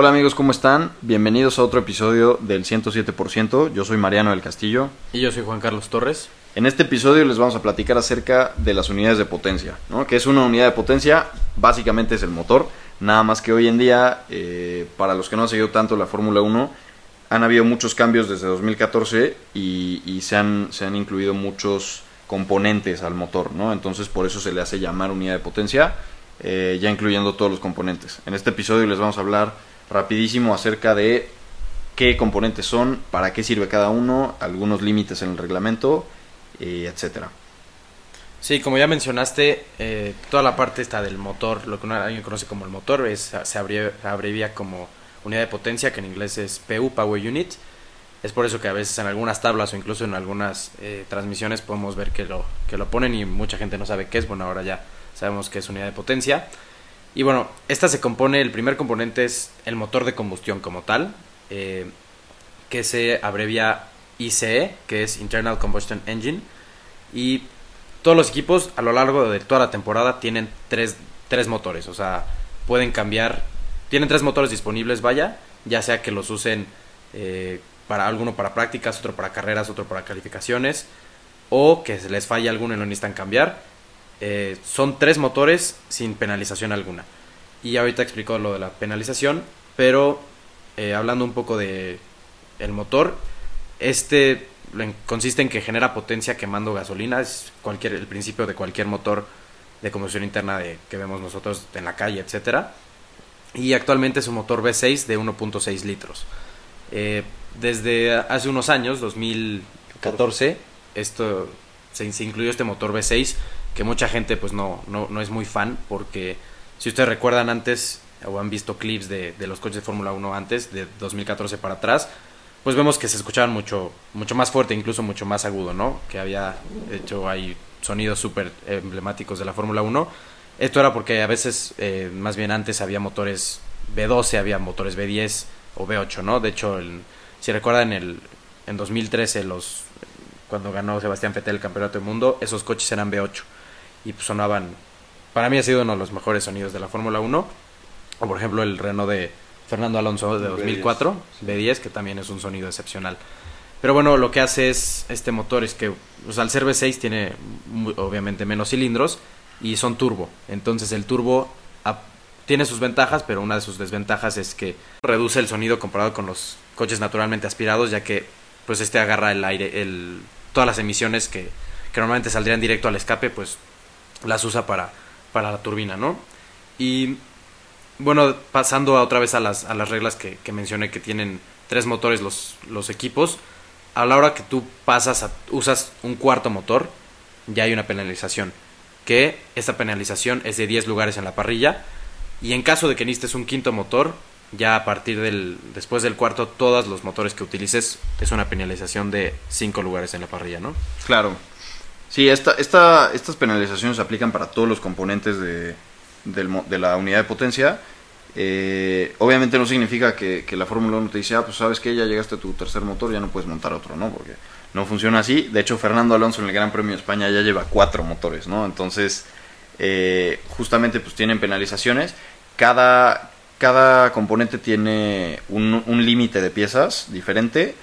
Hola amigos, ¿cómo están? Bienvenidos a otro episodio del 107%. Yo soy Mariano del Castillo. Y yo soy Juan Carlos Torres. En este episodio les vamos a platicar acerca de las unidades de potencia, ¿no? Que es una unidad de potencia, básicamente es el motor. Nada más que hoy en día, eh, para los que no han seguido tanto la Fórmula 1, han habido muchos cambios desde 2014 y, y se, han, se han incluido muchos componentes al motor, ¿no? Entonces por eso se le hace llamar unidad de potencia, eh, ya incluyendo todos los componentes. En este episodio les vamos a hablar rapidísimo acerca de qué componentes son, para qué sirve cada uno, algunos límites en el reglamento, eh, etcétera. Sí, como ya mencionaste, eh, toda la parte está del motor, lo que alguien conoce como el motor, es, se, abrevia, abrevia como unidad de potencia, que en inglés es PU, Power Unit. Es por eso que a veces en algunas tablas o incluso en algunas eh, transmisiones podemos ver que lo, que lo ponen y mucha gente no sabe qué es. Bueno, ahora ya sabemos que es unidad de potencia. Y bueno, esta se compone, el primer componente es el motor de combustión como tal, eh, que se abrevia ICE, que es Internal Combustion Engine. Y todos los equipos a lo largo de toda la temporada tienen tres, tres motores, o sea, pueden cambiar, tienen tres motores disponibles, vaya, ya sea que los usen eh, para alguno para prácticas, otro para carreras, otro para calificaciones, o que se les falle alguno y lo necesitan cambiar. Eh, son tres motores sin penalización alguna. Y ahorita explico lo de la penalización, pero eh, hablando un poco de el motor, este consiste en que genera potencia quemando gasolina, es cualquier, el principio de cualquier motor de combustión interna de, que vemos nosotros en la calle, etcétera. Y actualmente es un motor V6 de 1.6 litros. Eh, desde hace unos años, 2014, esto se, se, incluyó este motor V6 que mucha gente pues no, no, no, es muy fan porque si ustedes recuerdan antes o han visto clips de, de los coches de Fórmula 1 antes, de 2014 para atrás, pues vemos que se escuchaban mucho, mucho más fuerte, incluso mucho más agudo, ¿no? Que había hecho hay sonidos súper emblemáticos de la Fórmula 1. Esto era porque a veces, eh, más bien antes había motores B12, había motores B10 o B8, ¿no? De hecho, si recuerdan, el, en 2013, los, cuando ganó Sebastián Vettel el Campeonato del Mundo, esos coches eran B8 y pues sonaban, para mí ha sido uno de los mejores sonidos de la Fórmula 1. O por ejemplo el Renault de Fernando Alonso de 2004, B10, que también es un sonido excepcional. Pero bueno, lo que hace es este motor es que pues, al ser V6 tiene obviamente menos cilindros y son turbo. Entonces el turbo tiene sus ventajas, pero una de sus desventajas es que reduce el sonido comparado con los coches naturalmente aspirados, ya que pues este agarra el aire, el, todas las emisiones que, que normalmente saldrían directo al escape, pues las usa para, para la turbina, ¿no? Y bueno, pasando otra vez a las, a las reglas que, mencioné que tienen tres motores los, los equipos, a la hora que tú pasas a, usas un cuarto motor, ya hay una penalización. Que esta penalización es de 10 lugares en la parrilla. Y en caso de que necesites un quinto motor, ya a partir del después del cuarto, todos los motores que utilices es una penalización de 5 lugares en la parrilla, ¿no? Claro. Sí, esta, esta, estas penalizaciones se aplican para todos los componentes de, del, de la unidad de potencia. Eh, obviamente no significa que, la Fórmula 1 te dice, ah, pues sabes que ya llegaste a tu tercer motor, ya no puedes montar otro, ¿no? Porque no funciona así. De hecho, Fernando Alonso en el Gran Premio de España ya lleva cuatro motores, ¿no? Entonces, eh, justamente pues tienen penalizaciones. Cada, cada componente tiene un, un límite de piezas diferente,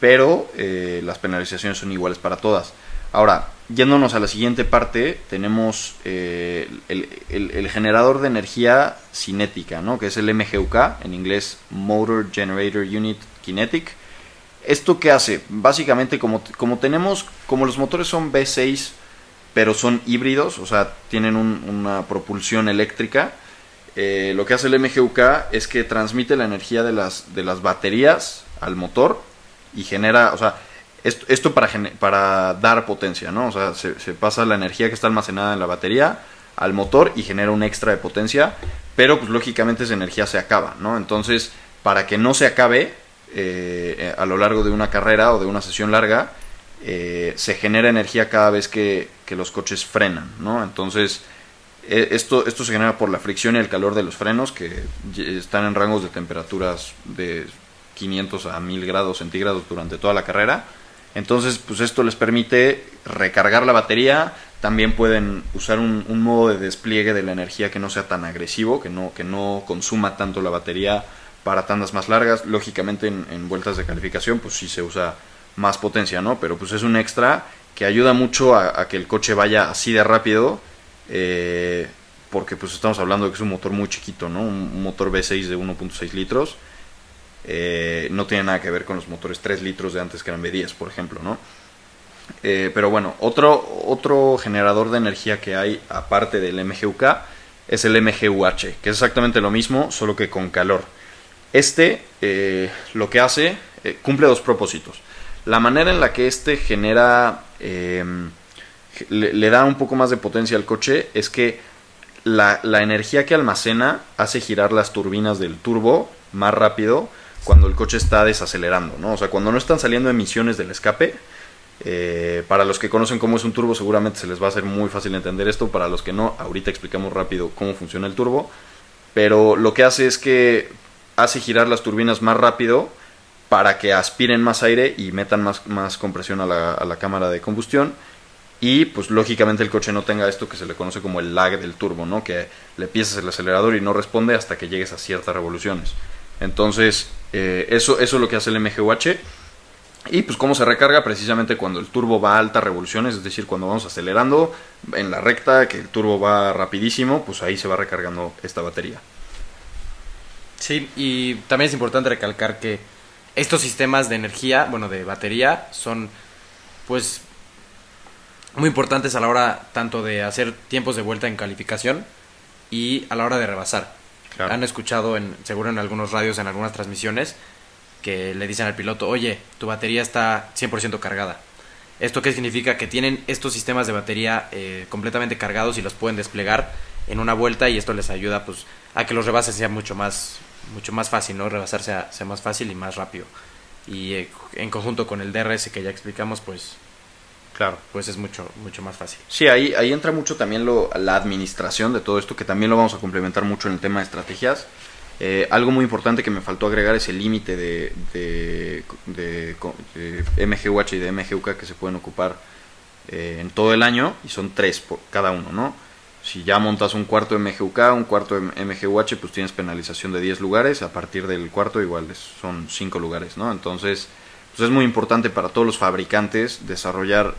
pero eh, las penalizaciones son iguales para todas. Ahora, yéndonos a la siguiente parte, tenemos eh, el, generador de energía cinética, ¿no? que es el MGUK, en inglés Motor Generator Unit Kinetic. ¿Esto qué hace? Básicamente, como, como tenemos, como los motores son V6, pero son híbridos, o sea, tienen un, una propulsión eléctrica, eh, lo que hace el MGUK es que transmite la energía de las, de las baterías al motor y genera, o sea, esto, esto para, para dar potencia, ¿no? O sea, se, pasa la energía que está almacenada en la batería al motor y genera un extra de potencia, pero pues lógicamente esa energía se acaba, ¿no? Entonces, para que no se acabe eh, a lo largo de una carrera o de una sesión larga, eh, se genera energía cada vez que, los coches frenan, ¿no? Entonces, eh, esto, esto se genera por la fricción y el calor de los frenos, que están en rangos de temperaturas de 500 a 1000 grados centígrados durante toda la carrera. Entonces, pues esto les permite recargar la batería. También pueden usar un, modo de despliegue de la energía que no sea tan agresivo, que no, que no consuma tanto la batería para tandas más largas. Lógicamente en, vueltas de calificación pues sí se usa más potencia, ¿no? Pero pues es un extra que ayuda mucho a, que el coche vaya así de rápido. Eh, porque pues estamos hablando de que es un motor muy chiquito, ¿no? Un, motor V6 de 1.6 litros. Eh, no tiene nada que ver con los motores 3 litros de antes que eran V10, por ejemplo, ¿no? Eh, pero bueno, otro, otro generador de energía que hay aparte del MGUK es el MGUH, que es exactamente lo mismo, solo que con calor. Este eh, lo que hace, cumple dos propósitos. La manera en la que este genera, em, le, da un poco más de potencia al coche es que la, la energía que almacena hace girar las turbinas del turbo más rápido cuando el coche está desacelerando, ¿no? O sea, cuando no están saliendo emisiones del escape, eh, para los que conocen cómo es un turbo, seguramente se les va a hacer muy fácil entender esto. Para los que no, ahorita explicamos rápido cómo funciona el turbo. Pero lo que hace es que hace girar las turbinas más rápido para que aspiren más aire y metan más, más compresión a la, a la cámara de combustión. Y pues lógicamente el coche no tenga esto que se le conoce como el lag del turbo, ¿no? Que le piensas el acelerador y no responde hasta que llegues a ciertas revoluciones. Entonces, eh, eso, eso es lo que hace el MGUH y pues cómo se recarga precisamente cuando el turbo va a altas revoluciones, es decir, cuando vamos acelerando en la recta, que el turbo va rapidísimo, pues ahí se va recargando esta batería. Sí, y también es importante recalcar que estos sistemas de energía, bueno, de batería, son pues muy importantes a la hora tanto de hacer tiempos de vuelta en calificación y a la hora de rebasar. Han escuchado en, seguro en algunos radios, en algunas transmisiones, que le dicen al piloto, oye, tu batería está 100% cargada. ¿Esto qué significa? Que tienen estos sistemas de batería eh, completamente cargados y los pueden desplegar en una vuelta y esto les ayuda pues a que los rebases sea mucho más mucho más fácil, ¿no? Rebasar sea, más fácil y más rápido. Y eh, en conjunto con el DRS que ya explicamos, pues claro, pues es mucho mucho más fácil. Sí, ahí ahí entra mucho también lo, la administración de todo esto que también lo vamos a complementar mucho en el tema de estrategias. Eh, algo muy importante que me faltó agregar es el límite de, de, MGUH y de MGUK que se pueden ocupar eh, en todo el año y son tres por cada uno, ¿no? Si ya montas un cuarto MGUK, un cuarto MGUH, pues tienes penalización de 10 lugares, a partir del cuarto igual son 5 lugares, ¿no? Entonces, pues es muy importante para todos los fabricantes desarrollar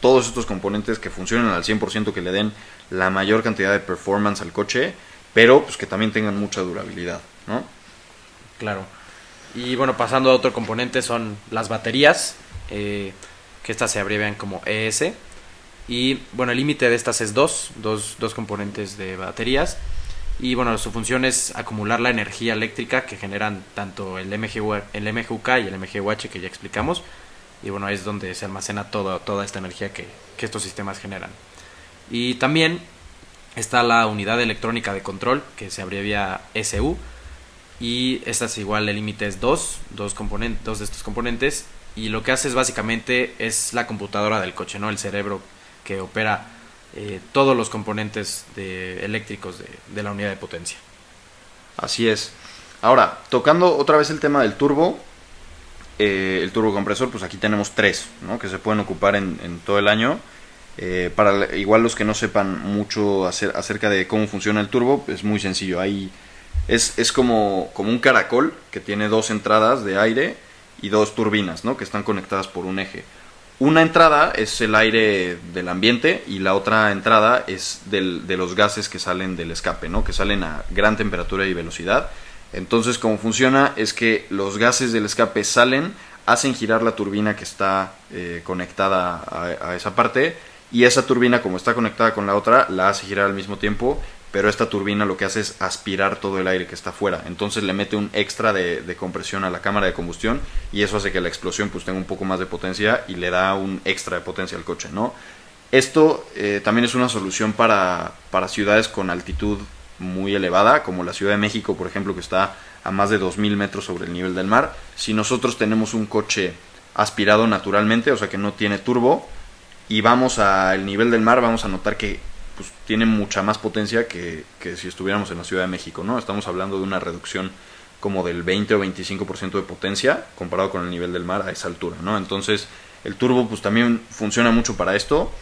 todos estos componentes que funcionen al 100%, que le den la mayor cantidad de performance al coche pero pues que también tengan mucha durabilidad, ¿no? Claro. Y bueno, pasando a otro componente son las baterías, eh, que estas se abrevian como ES. Y bueno, el límite de estas es dos, dos, dos componentes de baterías. Y bueno, su función es acumular la energía eléctrica que generan tanto el, MG, el MGUK y el MGUH que ya explicamos. Y bueno, es donde se almacena toda, esta energía que, que estos sistemas generan. Y también Está la unidad electrónica de control, que se abrevia SU. Y esta es igual, el límite es 2, dos, dos de estos componentes. Y lo que hace es básicamente es la computadora del coche, ¿no? El cerebro que opera eh, todos los componentes de, eléctricos de, la unidad de potencia. Así es. Ahora, tocando otra vez el tema del turbo, eh, el turbo compresor, pues aquí tenemos tres. Que se pueden ocupar en, todo el año. Eh, para igual los que no sepan mucho acerca de cómo funciona el turbo, es muy sencillo. Ahí es, es como, como un caracol que tiene dos entradas de aire y dos turbinas, ¿no? Que están conectadas por un eje. Una entrada es el aire del ambiente y la otra entrada es de los gases que salen del escape, ¿no? Que salen a gran temperatura y velocidad. Entonces, como funciona es que los gases del escape salen, hacen girar la turbina que está eh, conectada a esa parte y esa turbina como está conectada con la otra la hace girar al mismo tiempo pero esta turbina lo que hace es aspirar todo el aire que está afuera. Entonces le mete un extra de, compresión a la cámara de combustión y eso hace que la explosión pues tenga un poco más de potencia y le da un extra de potencia al coche no esto eh, también es una solución para, para ciudades con altitud muy elevada como la Ciudad de México por ejemplo que está a más de 2.000 metros sobre el nivel del mar. Si nosotros tenemos un coche aspirado naturalmente o sea que no tiene turbo y vamos al nivel del mar, vamos a notar que pues, tiene mucha más potencia que, si estuviéramos en la Ciudad de México, ¿no? Estamos hablando de una reducción como del 20 o 25% de potencia comparado con el nivel del mar a esa altura, ¿no? Entonces, el turbo pues también funciona mucho para esto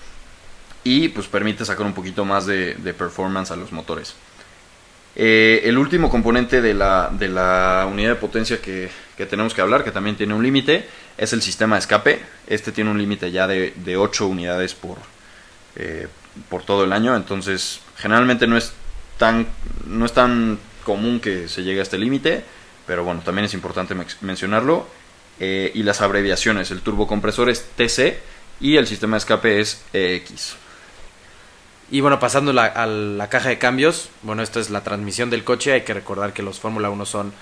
y pues permite sacar un poquito más de, performance a los motores. Eh, el último componente de la, de la unidad de potencia que, que tenemos que hablar, que también tiene un límite, es el sistema de escape. Este tiene un límite ya de, de 8 unidades por, eh, por todo el año, entonces generalmente no es tan, no es tan común que se llegue a este límite, pero bueno, también es importante mencionarlo. Eh, y las abreviaciones, el turbocompresor es TC y el sistema de escape es EX. Y bueno, pasando a la caja de cambios, bueno, esta es la transmisión del coche, hay que recordar que los Fórmula 1 son,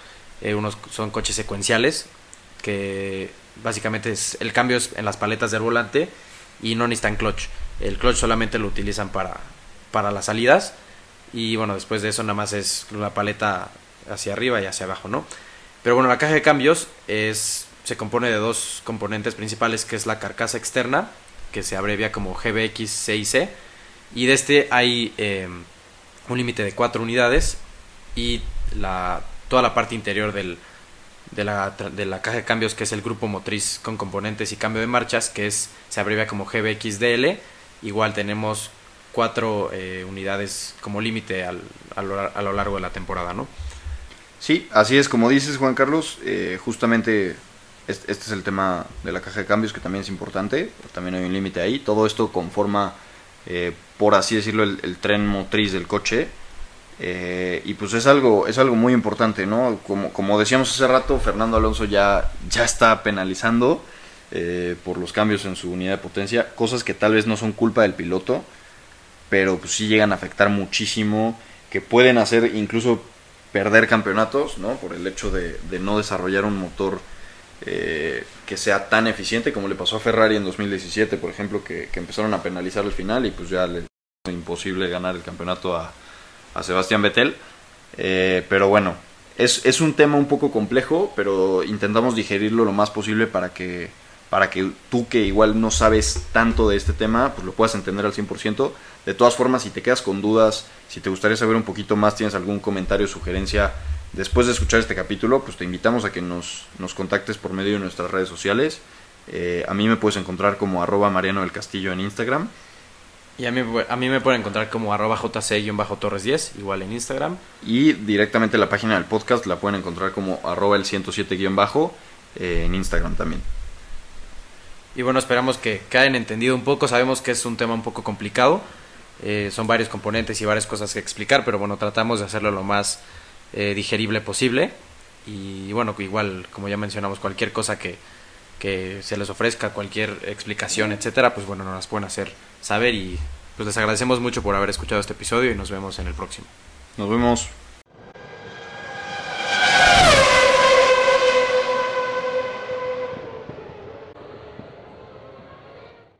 eh, unos, son coches secuenciales, que básicamente es, el cambio es en las paletas del volante y no necesitan clutch. El clutch solamente lo utilizan para, para las salidas y bueno, después de eso nada más es la paleta hacia arriba y hacia abajo, ¿no? Pero bueno, la caja de cambios es, se compone de dos componentes principales, que es la carcasa externa, que se abrevia como GBX6C, y de este hay eh, un límite de 4 unidades y la, toda la parte interior del, de, la, de la caja de cambios que es el grupo motriz con componentes y cambio de marchas que es se abrevia como GBXDL igual tenemos 4 eh, unidades como límite a lo largo de la temporada ¿no? Sí, así es como dices Juan Carlos, eh, justamente este, es el tema de la caja de cambios que también es importante, también hay un límite ahí, todo esto conforma eh, por así decirlo, el, tren motriz del coche. Eh, y pues es algo, es algo muy importante, ¿no? Como, como decíamos hace rato, Fernando Alonso ya, ya está penalizando eh, por los cambios en su unidad de potencia, cosas que tal vez no son culpa del piloto, pero pues sí llegan a afectar muchísimo, que pueden hacer incluso perder campeonatos, ¿no? Por el hecho de, no desarrollar un motor eh, que sea tan eficiente como le pasó a Ferrari en 2017, por ejemplo, que, empezaron a penalizar al final y pues ya le fue imposible ganar el campeonato a, Sebastián Vettel. Eh, pero bueno, es, es, un tema un poco complejo, pero intentamos digerirlo lo más posible para que, para que tú que igual no sabes tanto de este tema, pues lo puedas entender al 100%. De todas formas, si te quedas con dudas, si te gustaría saber un poquito más, tienes algún comentario, sugerencia, Después de escuchar este capítulo, pues te invitamos a que nos, nos contactes por medio de nuestras redes sociales. Eh, a mí me puedes encontrar como arroba Mariano del Castillo en Instagram. Y a mí, a mí me pueden encontrar como arroba jc-torres10, igual en Instagram. Y directamente la página del podcast la pueden encontrar como arroba el 107- eh, en Instagram también. Y bueno, esperamos que, que, hayan entendido un poco. Sabemos que es un tema un poco complicado. Eh, son varios componentes y varias cosas que explicar, pero bueno, tratamos de hacerlo lo más eh, digerible posible. Y bueno, igual, como ya mencionamos, cualquier cosa que, que se les ofrezca, cualquier explicación, etcétera, pues bueno, nos las pueden hacer saber. Y pues les agradecemos mucho por haber escuchado este episodio y nos vemos en el próximo. Nos vemos.